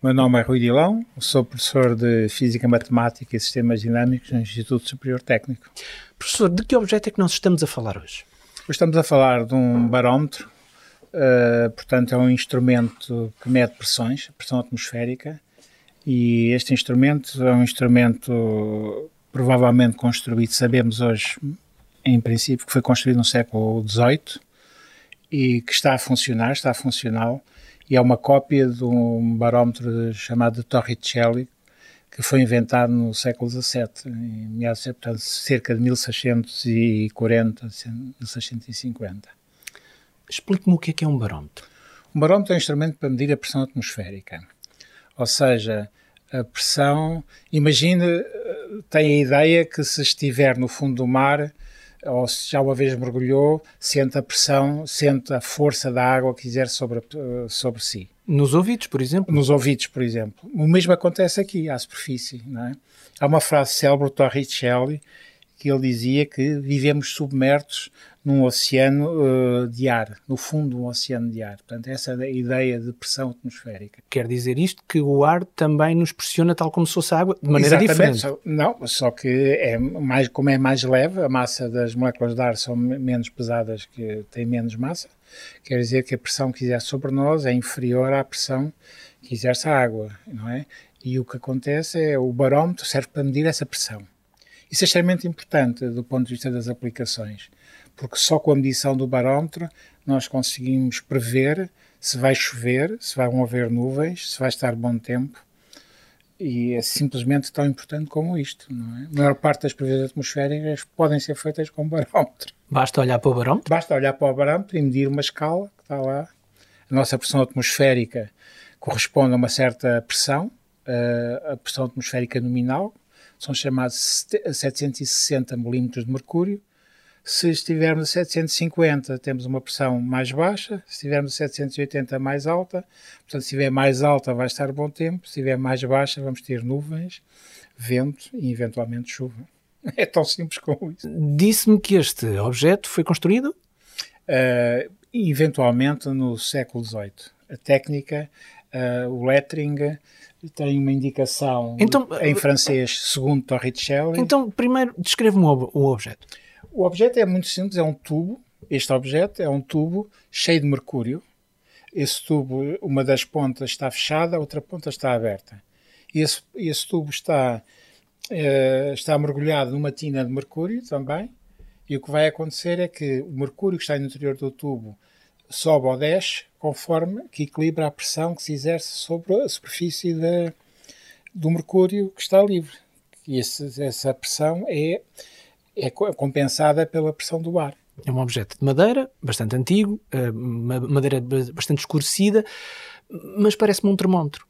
Meu nome é Rui Dilão, sou professor de Física Matemática e Sistemas Dinâmicos no Instituto Superior Técnico. Professor, de que objeto é que nós estamos a falar hoje? Estamos a falar de um barómetro, uh, portanto é um instrumento que mede pressões, pressão atmosférica, e este instrumento é um instrumento provavelmente construído, sabemos hoje, em princípio, que foi construído no século XVIII e que está a funcionar, está funcional, e é uma cópia de um barómetro chamado Torricelli, que foi inventado no século XVII, em meados, portanto, cerca de 1640, 1650. Explique-me o que é que é um barómetro. Um barómetro é um instrumento para medir a pressão atmosférica. Ou seja, a pressão. Imagine, tem a ideia que se estiver no fundo do mar ou se já uma vez mergulhou, sente a pressão, sente a força da água que quiser sobre, sobre si. Nos ouvidos, por exemplo? Nos ouvidos, por exemplo. O mesmo acontece aqui, à superfície. Não é? Há uma frase célebre do Torricelli que ele dizia que vivemos submersos num oceano uh, de ar, no fundo de um oceano de ar. Portanto, essa é a ideia de pressão atmosférica. Quer dizer isto que o ar também nos pressiona tal como se fosse água, de maneira Exatamente. diferente? Só, não, só que é mais, como é mais leve, a massa das moléculas de ar são menos pesadas, que têm menos massa, quer dizer que a pressão que exerce sobre nós é inferior à pressão que exerce a água, não é? E o que acontece é o barómetro serve para medir essa pressão. Isso é extremamente importante do ponto de vista das aplicações, porque só com a medição do barómetro nós conseguimos prever se vai chover, se vão haver nuvens, se vai estar bom tempo. E é simplesmente tão importante como isto, não é? A maior parte das previsões atmosféricas podem ser feitas com barómetro. Basta olhar para o barómetro? Basta olhar para o barómetro e medir uma escala que está lá. A nossa pressão atmosférica corresponde a uma certa pressão, a pressão atmosférica nominal, são chamados 760 milímetros de mercúrio. Se estivermos a 750, temos uma pressão mais baixa. Se estivermos a 780, mais alta. Portanto, se estiver mais alta, vai estar bom tempo. Se estiver mais baixa, vamos ter nuvens, vento e eventualmente chuva. É tão simples como isso. Disse-me que este objeto foi construído? Uh, eventualmente no século XVIII. A técnica, uh, o lettering, tem uma indicação então, em francês segundo Torricelli. Então, primeiro, descreve-me o, o objeto. O objeto é muito simples, é um tubo. Este objeto é um tubo cheio de mercúrio. Esse tubo, uma das pontas está fechada, a outra ponta está aberta. Esse, esse tubo está, uh, está mergulhado numa tina de mercúrio também. E o que vai acontecer é que o mercúrio que está no interior do tubo sobe ou desce conforme que equilibra a pressão que se exerce sobre a superfície da, do mercúrio que está livre. E esse, essa pressão é, é compensada pela pressão do ar. É um objeto de madeira, bastante antigo, eh, madeira bastante escurecida, mas parece-me um termómetro.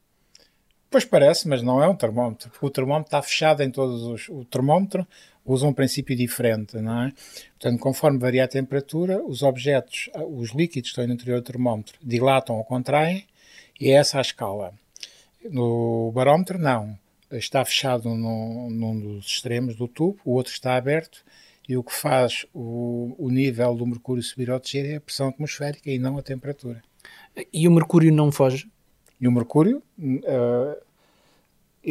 Pois parece, mas não é um termómetro, porque o termómetro está fechado em todos os. O termómetro usa um princípio diferente, não é? Portanto, conforme varia a temperatura, os objetos, os líquidos que estão no interior do termómetro dilatam ou contraem e é essa a escala. No barómetro, não. Está fechado no, num dos extremos do tubo, o outro está aberto e o que faz o, o nível do mercúrio subir ou descer é a pressão atmosférica e não a temperatura. E o mercúrio não foge? E o mercúrio, uh,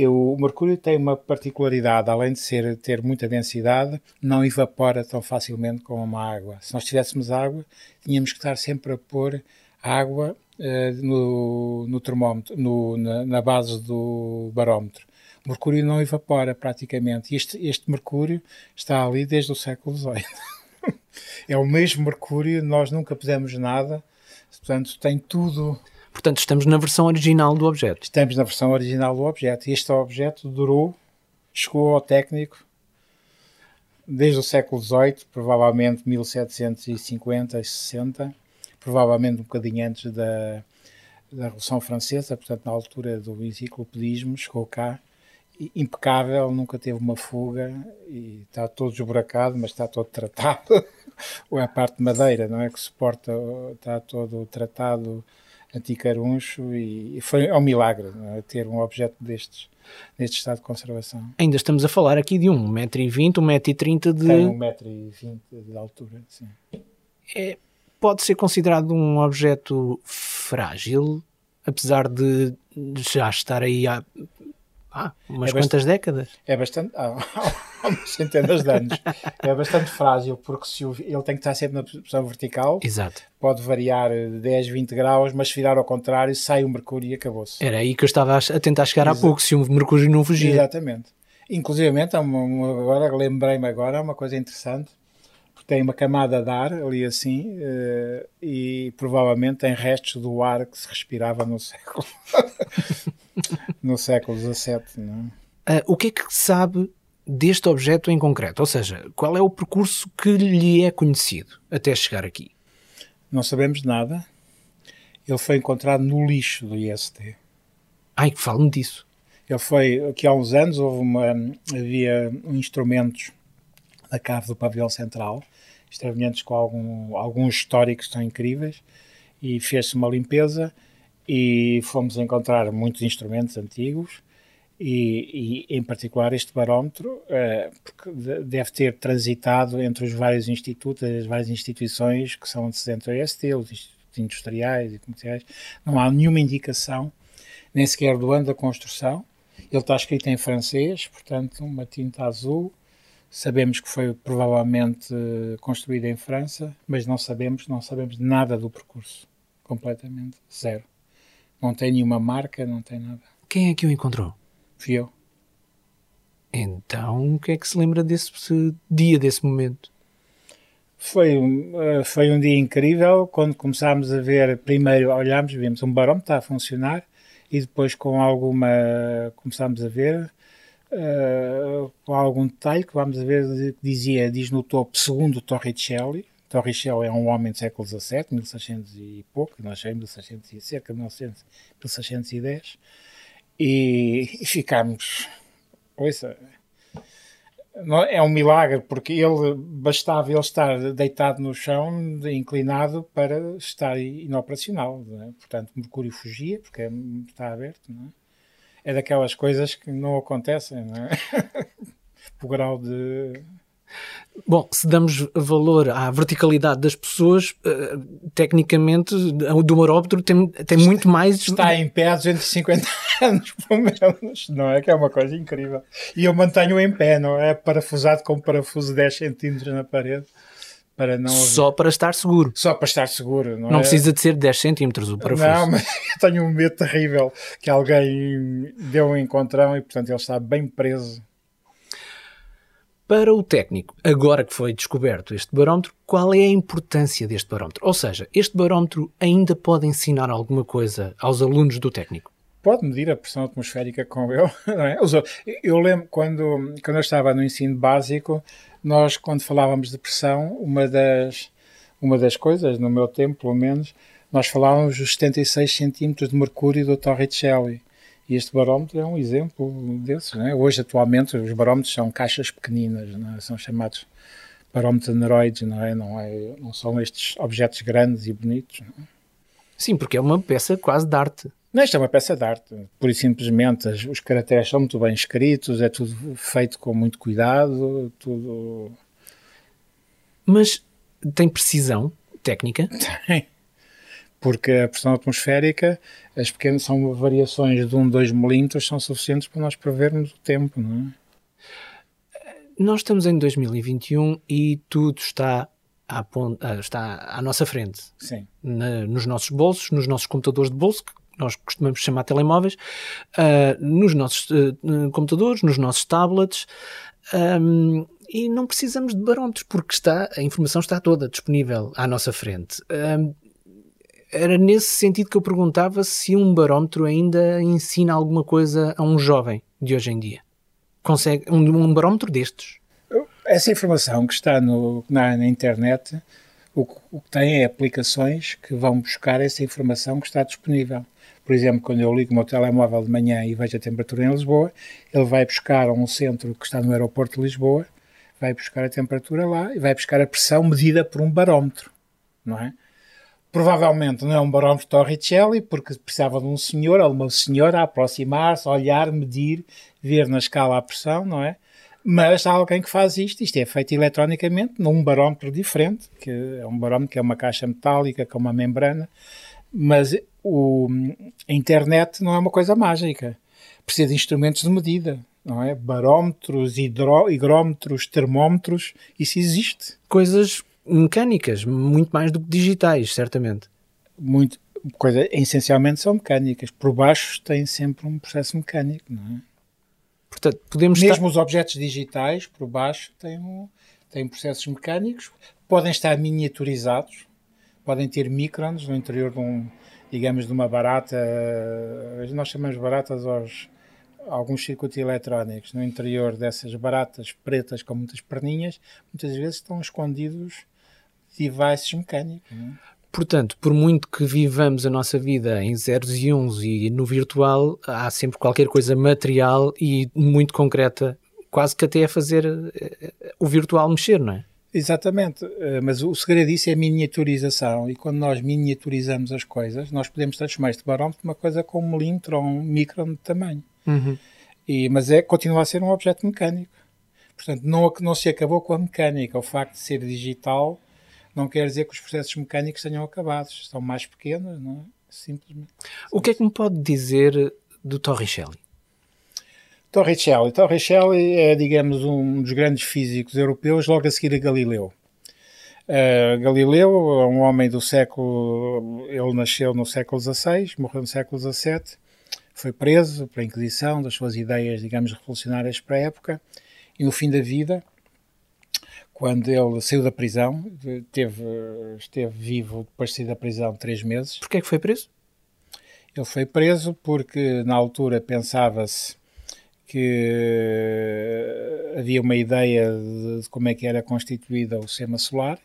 eu, o mercúrio tem uma particularidade, além de ser, ter muita densidade, não evapora tão facilmente como uma água. Se nós tivéssemos água, tínhamos que estar sempre a pôr água uh, no, no, termómetro, no, na, na, base do barómetro. O mercúrio não evapora praticamente. Este, este mercúrio está ali desde o século XVIII. é o mesmo mercúrio, nós nunca pusemos nada, portanto tem tudo Portanto, estamos na versão original do objeto. Estamos na versão original do objeto. E este objeto durou, chegou ao técnico desde o século XVIII, provavelmente 1750, 60, provavelmente um bocadinho antes da, da Revolução Francesa, portanto, na altura do enciclopedismo, chegou cá. Impecável, nunca teve uma fuga e está todo esburacado, mas está todo tratado. Ou é a parte de madeira, não é? Que suporta, está todo tratado anticaruncho e, foi é um milagre é? ter um objeto destes neste estado de conservação. Ainda estamos a falar aqui de 1,20m, 1,30m de... Tem 1,20m de altura, sim. É, pode ser considerado um objeto frágil, apesar de já estar aí há, há umas é quantas décadas. É bastante. Há, há umas centenas de anos. é bastante frágil, porque se o, ele tem que estar sempre na posição vertical. Exato. Pode variar 10, 20 graus, mas se virar ao contrário, sai o mercúrio e acabou-se. Era aí que eu estava a tentar chegar Exato. há pouco, se o mercúrio não fugir. Exatamente. Inclusive, agora lembrei-me agora uma coisa interessante tem uma camada de ar ali assim uh, e provavelmente tem restos do ar que se respirava no século no século XVII. Uh, é? ah, o que é que sabe deste objeto em concreto? Ou seja, qual é o percurso que lhe é conhecido até chegar aqui? Não sabemos nada. Ele foi encontrado no lixo do IST. Ai, fale-me disso. Ele foi, aqui há uns anos, houve uma, havia instrumentos da cave do pavilhão central extravagante com algum, alguns históricos são incríveis e fez-se uma limpeza e fomos encontrar muitos instrumentos antigos e, e em particular este barómetro uh, porque deve ter transitado entre os vários institutos, as várias instituições que são antecedentes ao EST, os institutos industriais e comerciais, não há nenhuma indicação, nem sequer do ano da construção. Ele está escrito em francês, portanto, uma tinta azul, Sabemos que foi provavelmente construída em França, mas não sabemos, não sabemos nada do percurso. Completamente zero. Não tem nenhuma marca, não tem nada. Quem é que o encontrou? Fui eu. Então, o que é que se lembra desse dia, desse momento? Foi um, eh, foi um dia incrível quando começámos a ver, primeiro olhámos, vimos um barómetro a funcionar e depois com alguma, começámos a ver uh, com algum detalhe que vamos ver, dizia, diz no topo, segundo Torricelli, Torricelli é um homem do século XVII, 1600 e pouco, nós em 1600 cerca de 900, 1610, e, e ficámos, ouça, é um milagre, porque ele bastava ele estar deitado no chão, inclinado, para estar inoperacional. É? Portanto, Mercúrio fugia, porque está aberto. É? é daquelas coisas que não acontecem, não é? o grau de. Bom, se damos valor à verticalidade das pessoas, uh, tecnicamente, o do Maróptero tem, tem muito mais. Está em pé há 250 anos, pelo menos, não é? Que é uma coisa incrível. E eu mantenho em pé, não é? Parafusado com um parafuso de 10 centímetros na parede para não Só para estar seguro. Só para estar seguro. Não, não é? precisa de ser 10 centímetros o parafuso. Não, mas eu tenho um medo terrível que alguém deu um encontrão e, portanto, ele está bem preso. Para o técnico, agora que foi descoberto este barómetro, qual é a importância deste barómetro? Ou seja, este barómetro ainda pode ensinar alguma coisa aos alunos do técnico? Pode medir a pressão atmosférica com não é? Eu lembro quando, quando eu estava no ensino básico, nós, quando falávamos de pressão, uma das, uma das coisas, no meu tempo pelo menos, nós falávamos dos 76 centímetros de mercúrio do Torricelli. E este barómetro é um exemplo desses. Né? Hoje, atualmente, os barómetros são caixas pequeninas, é? são chamados barómetros aneroides, não é? Não, é? não são estes objetos grandes e bonitos. É? Sim, porque é uma peça quase de arte. Isto é uma peça de arte. Pura e simplesmente os caracteres são muito bem escritos, é tudo feito com muito cuidado, tudo. Mas tem precisão técnica? Tem. Porque a pressão atmosférica, as pequenas são variações de 1, 2 milímetros, são suficientes para nós prevermos o tempo, não é? Nós estamos em 2021 e tudo está à, está à nossa frente. Sim. Na, nos nossos bolsos, nos nossos computadores de bolso, que nós costumamos chamar telemóveis, uh, nos nossos uh, computadores, nos nossos tablets. Um, e não precisamos de barómetros porque está, a informação está toda disponível à nossa frente. Um, era nesse sentido que eu perguntava se um barómetro ainda ensina alguma coisa a um jovem de hoje em dia. Consegue um, um barómetro destes? Essa informação que está no, na, na internet, o, o que tem é aplicações que vão buscar essa informação que está disponível. Por exemplo, quando eu ligo o meu telemóvel de manhã e vejo a temperatura em Lisboa, ele vai buscar a um centro que está no aeroporto de Lisboa, vai buscar a temperatura lá e vai buscar a pressão medida por um barómetro, não é? Provavelmente não é um barómetro Torricelli, porque precisava de um senhor ou uma senhora a aproximar-se, olhar, medir, ver na escala a pressão, não é? Mas há alguém que faz isto, isto é feito eletronicamente num barómetro diferente, que é um barómetro que é uma caixa metálica com uma membrana, mas o, a internet não é uma coisa mágica. Precisa de instrumentos de medida, não é? Barómetros, hidro, higrómetros, termómetros, isso existe. Coisas mecânicas, muito mais do que digitais, certamente. Muito, coisa, essencialmente são mecânicas. Por baixo tem sempre um processo mecânico, não é? Portanto, podemos Mesmo estar... os objetos digitais, por baixo, têm, um, têm processos mecânicos, podem estar miniaturizados, podem ter microns no interior de um, digamos, de uma barata. Nós chamamos baratas aos alguns circuitos eletrónicos no interior dessas baratas pretas com muitas perninhas, muitas vezes estão escondidos devices mecânicos. Não é? Portanto, por muito que vivamos a nossa vida em zeros e uns e no virtual, há sempre qualquer coisa material e muito concreta, quase que até a fazer eh, o virtual mexer, não é? Exatamente, eh, mas o segredo disso é a miniaturização e quando nós miniaturizamos as coisas, nós podemos transformar este barómetro numa coisa com um milímetro ou um micron de tamanho. Uhum. E, mas é, continua a ser um objeto mecânico. Portanto, não, não se acabou com a mecânica. O facto de ser digital não quer dizer que os processos mecânicos tenham acabado. São mais pequenos, não é? Simplesmente. O que é que me pode dizer do Torricelli? Torricelli. Torricelli é, digamos, um dos grandes físicos europeus, logo a seguir a Galileu. Uh, Galileu é um homem do século. Ele nasceu no século XVI, morreu no século XVII, foi preso pela Inquisição das suas ideias, digamos, revolucionárias para a época, e no fim da vida, quando ele saiu da prisão, teve, esteve vivo depois de sair da prisão três meses. Porquê é que foi preso? Ele foi preso porque na altura pensava-se que havia uma ideia de, de, como é que era constituída o sistema solar.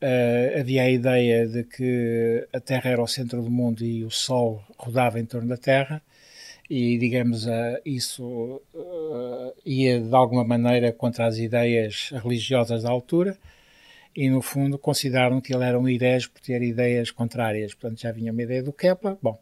Uh, havia a ideia de que a Terra era o centro do mundo e o Sol rodava em torno da Terra e, digamos, isso uh, ia de alguma maneira contra as ideias religiosas da altura e, no fundo, consideraram que ele era um herege por ter ideias contrárias. Portanto, já vinha uma ideia do Kepler. Bom,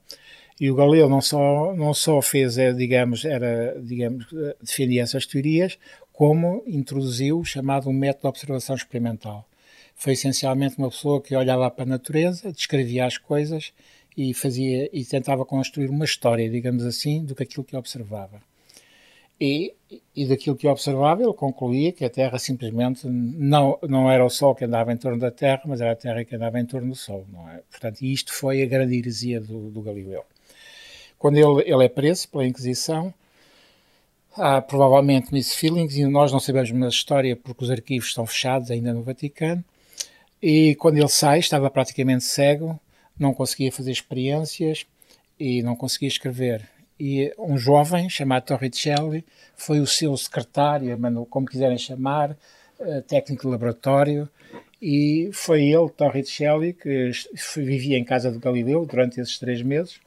e o Galileu não só, não só fez, é, digamos, era, digamos, defendia essas teorias, como introduziu o chamado método de observação experimental. Foi essencialmente uma pessoa que olhava para a natureza, descrevia as coisas e fazia e tentava construir uma história, digamos assim, do que aquilo que observava. E, e daquilo que observava, ele concluía que a Terra simplesmente não, não era o Sol que andava em torno da Terra, mas era a Terra que andava em torno do Sol, não é? Portanto, isto foi a grande heresia do, do Galileu. Quando ele, ele é preso pela Inquisição, há provavelmente Miss Feelings, e nós não sabemos mais a história porque os arquivos estão fechados ainda no Vaticano, e quando ele sai, estava praticamente cego, não conseguia fazer experiências e não conseguia escrever. E um jovem chamado Torricelli foi o seu secretário, como quiserem chamar, eh, técnico de laboratório, e foi ele, Torricelli, que vivia em casa de Galileu durante esses três meses,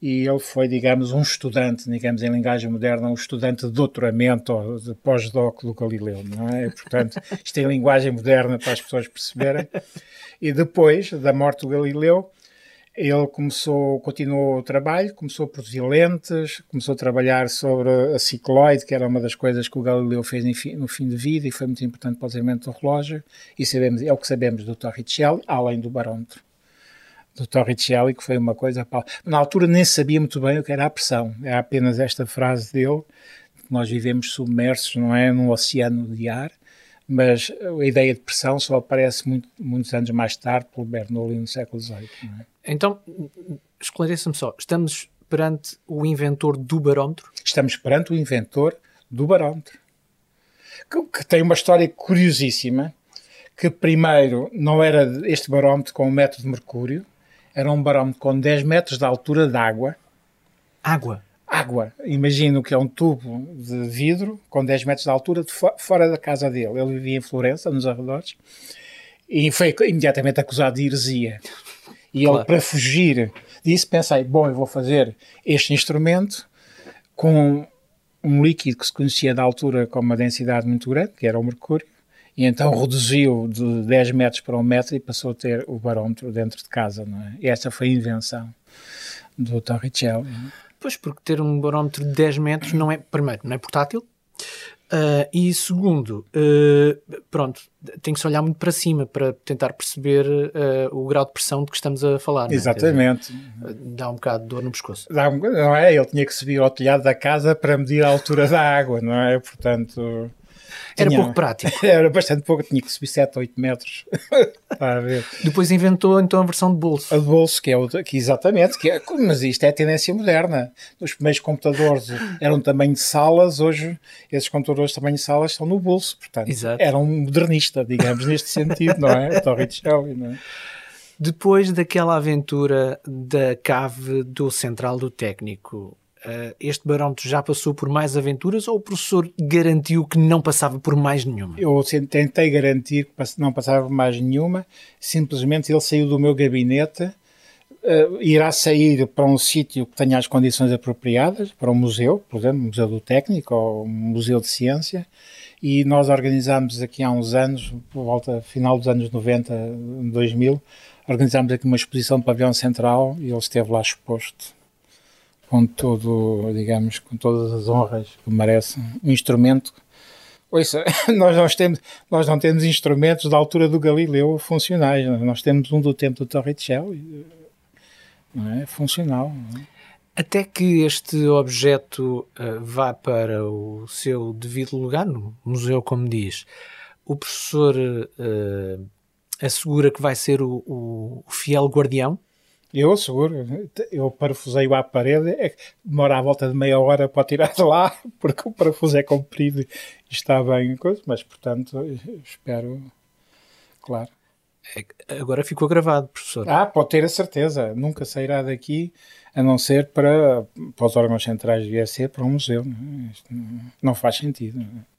e ele foi, digamos, um estudante, digamos em linguagem moderna, um estudante de doutoramento ou de pós-doc do Galileu, não é? Portanto, isto é linguagem moderna para as pessoas perceberem. E depois da morte do Galileu, ele começou, continuou o trabalho, começou a produzir lentes, começou a trabalhar sobre a cicloide, que era uma das coisas que o Galileu fez no fim de vida e foi muito importante para o desenvolvimento do relógio, e sabemos, é o que sabemos do Torricelli, além do barómetro do Torricelli, que foi uma coisa. Na altura nem sabia muito bem o que era a pressão. É apenas esta frase dele, que nós vivemos submersos, não é? Num oceano de ar, mas a ideia de pressão só aparece muito, muitos anos mais tarde pelo Bernoulli no século XVIII. É? Então, esclareça-me só, estamos perante o inventor do barómetro? Estamos perante o inventor do barómetro, que, que tem uma história curiosíssima, que primeiro não era este barómetro com o método de mercúrio, era um barómetro com 10 metros de altura de água. Água? Água. Imagino que é um tubo de vidro com 10 metros de altura de fora da casa dele. Ele vivia em Florença, nos arredores, e foi imediatamente acusado de heresia. E claro. ele, para fugir disso, pensei: bom, eu vou fazer este instrumento com um líquido que se conhecia da altura com uma densidade muito grande, que era o mercúrio, e então reduziu de 10 metros para um metro e passou a ter o barómetro dentro de casa, não é? E essa foi a invenção do Torricelli. Pois, porque ter um barómetro de 10 metros não é, primeiro, não é portátil, Uh, e segundo, uh, pronto, tem que se olhar muito para cima para tentar perceber uh, o grau de pressão de que estamos a falar. Exatamente. Dizer, dá um bocado de dor no pescoço. Dá um, não é? Ele tinha que subir ao telhado da casa para medir a altura da água, não é? Portanto. Era pouco prático. Era bastante pouco, tinha que subir 7 ou 8 metros. Depois inventou então a versão de bolso. A de bolso, que é o que exatamente, que é, mas isto é a tendência moderna. Os primeiros computadores eram tamanho de salas, hoje esses computadores de tamanho de salas estão no bolso, portanto, Exato. era um modernista, digamos, neste sentido, não é? Torre de Shelley, não é? Depois daquela aventura da cave do Central do Técnico, este barómetro já passou por mais aventuras ou o professor garantiu que não passava por mais nenhuma? Eu tentei garantir que não passava por mais nenhuma, simplesmente ele saiu do meu gabinete, uh, irá sair para um sítio que tenha as condições apropriadas, para um museu, por exemplo, um Museu do Técnico ou um Museu de Ciência, e nós organizámos aqui há uns anos, por volta final dos anos 90, 2000, organizámos aqui uma exposição de pavilhão central e ele esteve lá exposto com todo, digamos, com todas as honras que merece um instrumento. Ouça, nós não, temos, nós não temos instrumentos da altura do Galileu funcionais, nós temos um do tempo do Torricello, não é? Funcional. Não é? Até que este objeto uh, vá para o seu devido lugar, no museu, como diz, o professor uh, assegura que vai ser o, o fiel guardião eu asseguro, eu parafusei-o à parede, é demora à volta de meia hora para tirar de lá, porque o parafuso é comprido e está bem, mas portanto, espero, claro. É, agora ficou gravado, professor. Ah, pode ter a certeza, nunca sairá daqui a não ser para, para os órgãos centrais do IEC, para um museu. Não, é? não faz sentido. Não é?